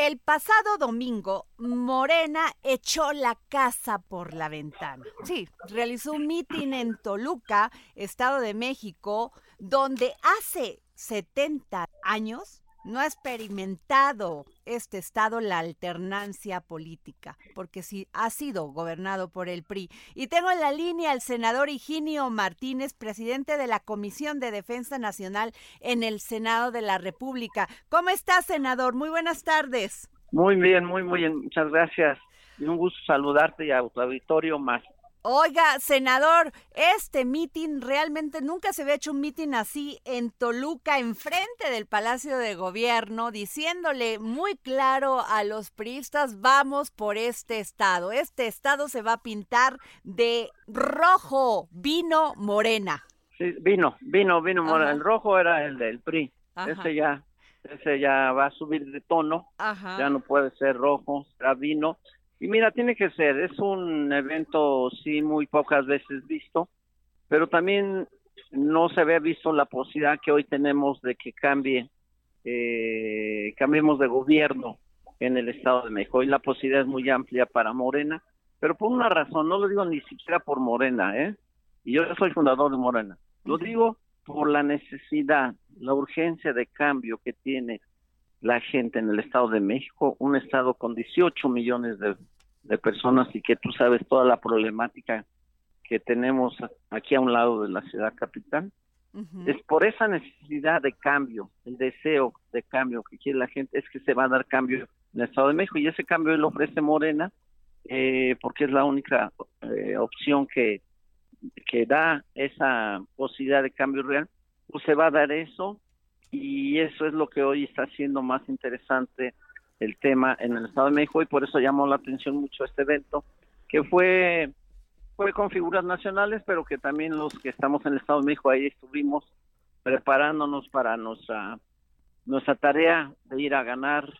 El pasado domingo, Morena echó la casa por la ventana. Sí, realizó un mitin en Toluca, Estado de México, donde hace 70 años no ha experimentado este estado la alternancia política, porque sí ha sido gobernado por el PRI. Y tengo en la línea al senador Higinio Martínez, presidente de la Comisión de Defensa Nacional en el Senado de la República. ¿Cómo está, senador? Muy buenas tardes. Muy bien, muy, muy bien. Muchas gracias. Y un gusto saludarte y a tu auditorio más. Oiga, senador, este mitin realmente nunca se había hecho un mitin así en Toluca, enfrente del Palacio de Gobierno, diciéndole muy claro a los priistas, vamos por este estado. Este estado se va a pintar de rojo, vino morena. Sí, vino, vino, vino Ajá. morena. El rojo era el del PRI. Ajá. Ese ya, ese ya va a subir de tono. Ajá. Ya no puede ser rojo, será vino. Y mira, tiene que ser, es un evento sí muy pocas veces visto, pero también no se había visto la posibilidad que hoy tenemos de que cambie, eh, cambiemos de gobierno en el Estado de México. Hoy la posibilidad es muy amplia para Morena, pero por una razón, no lo digo ni siquiera por Morena, ¿eh? Y yo soy fundador de Morena. Lo digo por la necesidad, la urgencia de cambio que tiene la gente en el Estado de México, un estado con 18 millones de, de personas y que tú sabes toda la problemática que tenemos aquí a un lado de la ciudad capital. Es por esa necesidad de cambio, el deseo de cambio que quiere la gente, es que se va a dar cambio en el Estado de México. Y ese cambio lo ofrece Morena eh, porque es la única eh, opción que, que da esa posibilidad de cambio real, pues se va a dar eso y eso es lo que hoy está haciendo más interesante el tema en el Estado de México y por eso llamó la atención mucho este evento, que fue fue con figuras nacionales, pero que también los que estamos en el Estado de México ahí estuvimos preparándonos para nuestra nuestra tarea de ir a ganar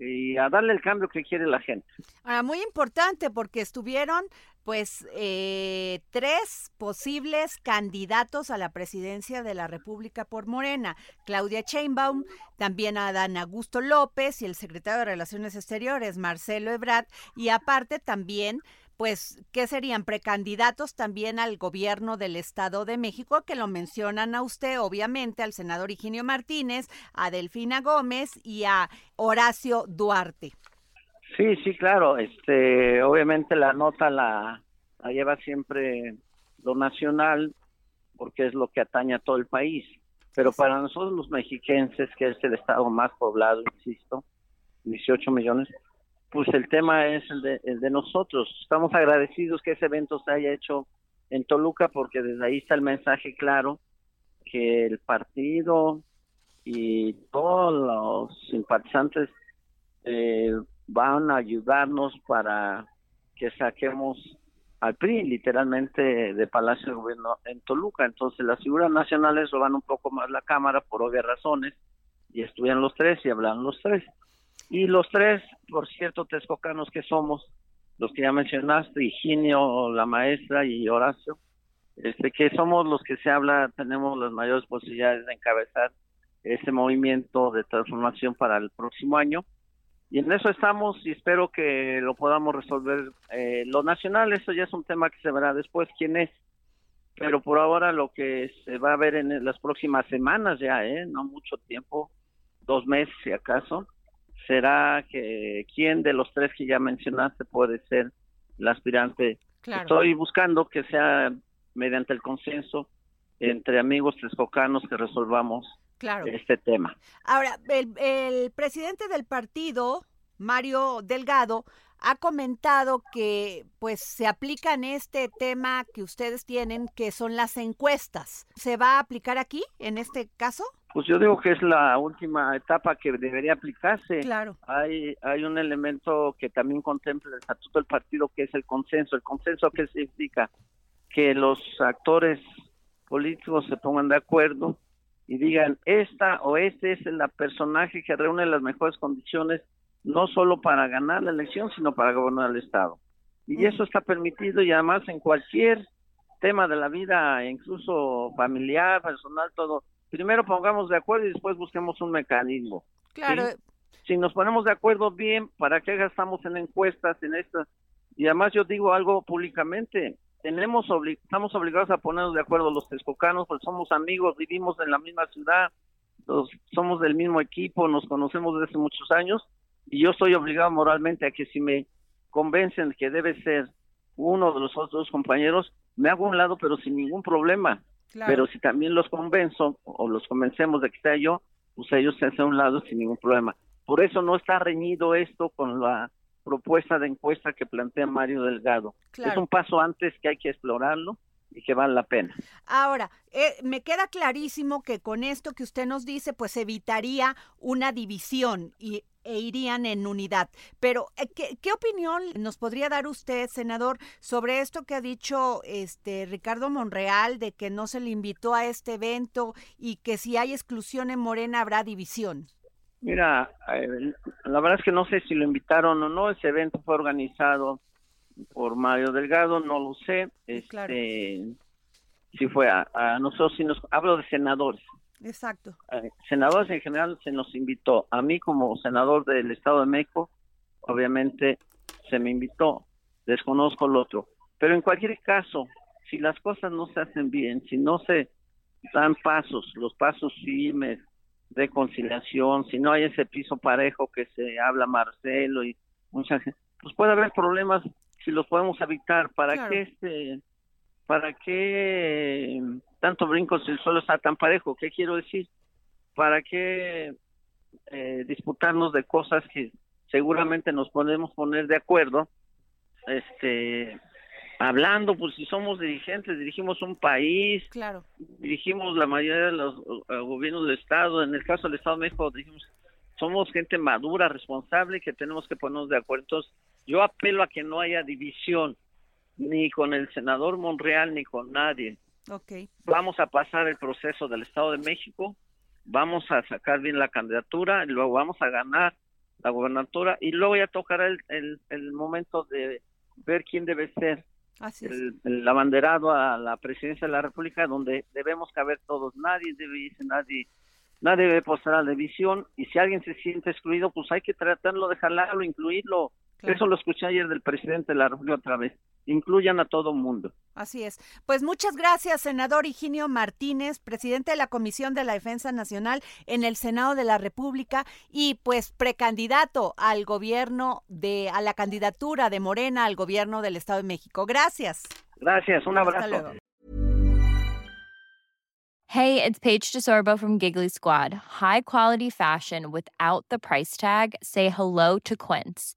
y a darle el cambio que quiere la gente. Ahora, muy importante porque estuvieron pues eh, tres posibles candidatos a la presidencia de la República por Morena. Claudia Sheinbaum, también Adán Augusto López y el secretario de Relaciones Exteriores, Marcelo Ebrard, y aparte también pues, ¿qué serían? Precandidatos también al gobierno del Estado de México, que lo mencionan a usted, obviamente, al senador Higinio Martínez, a Delfina Gómez y a Horacio Duarte. Sí, sí, claro. Este, obviamente la nota la, la lleva siempre lo nacional porque es lo que atañe a todo el país. Pero para nosotros los mexiquenses, que es el estado más poblado, insisto, 18 millones, pues el tema es el de, el de nosotros. Estamos agradecidos que ese evento se haya hecho en Toluca porque desde ahí está el mensaje claro que el partido y todos los simpatizantes eh, van a ayudarnos para que saquemos al PRI literalmente de Palacio de Gobierno en Toluca. Entonces las figuras nacionales roban un poco más la Cámara por obvias razones y estuvieron los tres y hablaron los tres. Y los tres, por cierto, texcocanos que somos, los que ya mencionaste, Higinio, la maestra y Horacio, este, que somos los que se habla, tenemos las mayores posibilidades de encabezar ese movimiento de transformación para el próximo año. Y en eso estamos y espero que lo podamos resolver. Eh, lo nacional, eso ya es un tema que se verá después quién es. Pero por ahora lo que se va a ver en las próximas semanas ya, ¿eh? no mucho tiempo, dos meses si acaso, será que quién de los tres que ya mencionaste puede ser el aspirante. Claro. Estoy buscando que sea mediante el consenso entre amigos texcocanos que resolvamos Claro. este tema. Ahora, el, el presidente del partido, Mario Delgado, ha comentado que pues se aplica en este tema que ustedes tienen, que son las encuestas. ¿Se va a aplicar aquí, en este caso? Pues yo digo que es la última etapa que debería aplicarse. Claro. Hay, hay un elemento que también contempla el estatuto del partido que es el consenso. ¿El consenso qué significa? Que los actores políticos se pongan de acuerdo y digan, esta o este es el personaje que reúne las mejores condiciones, no solo para ganar la elección, sino para gobernar el Estado. Y eso está permitido y además en cualquier tema de la vida, incluso familiar, personal, todo. Primero pongamos de acuerdo y después busquemos un mecanismo. Claro. Si nos ponemos de acuerdo bien, ¿para qué gastamos en encuestas, en estas? Y además yo digo algo públicamente, tenemos estamos obligados a ponernos de acuerdo los texcocanos, porque somos amigos, vivimos en la misma ciudad, somos del mismo equipo, nos conocemos desde hace muchos años, y yo estoy obligado moralmente a que si me convencen que debe ser uno de los otros compañeros, me hago a un lado, pero sin ningún problema. Pero si también los convenzo o los convencemos de que sea yo, pues ellos se hacen a un lado sin ningún problema. Por eso no está reñido esto con la propuesta de encuesta que plantea Mario Delgado. Es un paso antes que hay que explorarlo y que vale la pena. Ahora, eh, me queda clarísimo que con esto que usted nos dice, pues evitaría una división y, e irían en unidad. Pero, eh, ¿qué, ¿qué, opinión nos podría dar usted, senador, sobre esto que ha dicho este Ricardo Monreal de que no se le invitó a este evento y que si hay exclusión en Morena habrá división? Mira, eh, la verdad es que no sé si lo invitaron o no. Ese evento fue organizado por Mario Delgado, no lo sé. Este, Si fue a, nosotros, si nos hablo de senadores. Exacto. Eh, senadores en general se nos invitó. A mí como senador del Estado de México, obviamente se me invitó. Desconozco el otro. Pero en cualquier caso, si las cosas no se hacen bien, si no se dan pasos, los pasos firmes, de conciliación, si no hay ese piso parejo que se habla Marcelo y mucha gente, pues puede haber problemas si los podemos evitar. ¿Para qué este, para qué tanto brinco si el suelo está tan parejo? ¿Qué quiero decir? ¿Para qué eh, disputarnos de cosas que seguramente nos podemos poner de acuerdo? Este, hablando, pues si somos dirigentes, dirigimos un país, claro. dirigimos la mayoría de los eh, gobiernos del Estado, en el caso del Estado de México, dijimos, somos gente madura, responsable, que tenemos que ponernos de acuerdo. Entonces, yo apelo a que no haya división, ni con el senador Monreal, ni con nadie. Okay. Vamos a pasar el proceso del Estado de México, vamos a sacar bien la candidatura, y luego vamos a ganar la gobernatura, y luego ya tocará el, el, el momento de ver quién debe ser el, abanderado a la presidencia de la República, donde debemos caber todos. Nadie debe irse, nadie, nadie debe posar a la división. Y si alguien se siente excluido, pues hay que tratarlo de jalarlo, incluirlo. Eso lo escuché ayer del presidente de la República otra vez incluyan a todo mundo. Así es. Pues muchas gracias, senador Higinio Martínez, presidente de la Comisión de la Defensa Nacional en el Senado de la República y pues precandidato al gobierno de a la candidatura de Morena al gobierno del Estado de México. Gracias. Gracias, un abrazo. Hey, it's Paige DeSorbo from Giggly Squad. High quality fashion without the price tag. Say hello to Quince.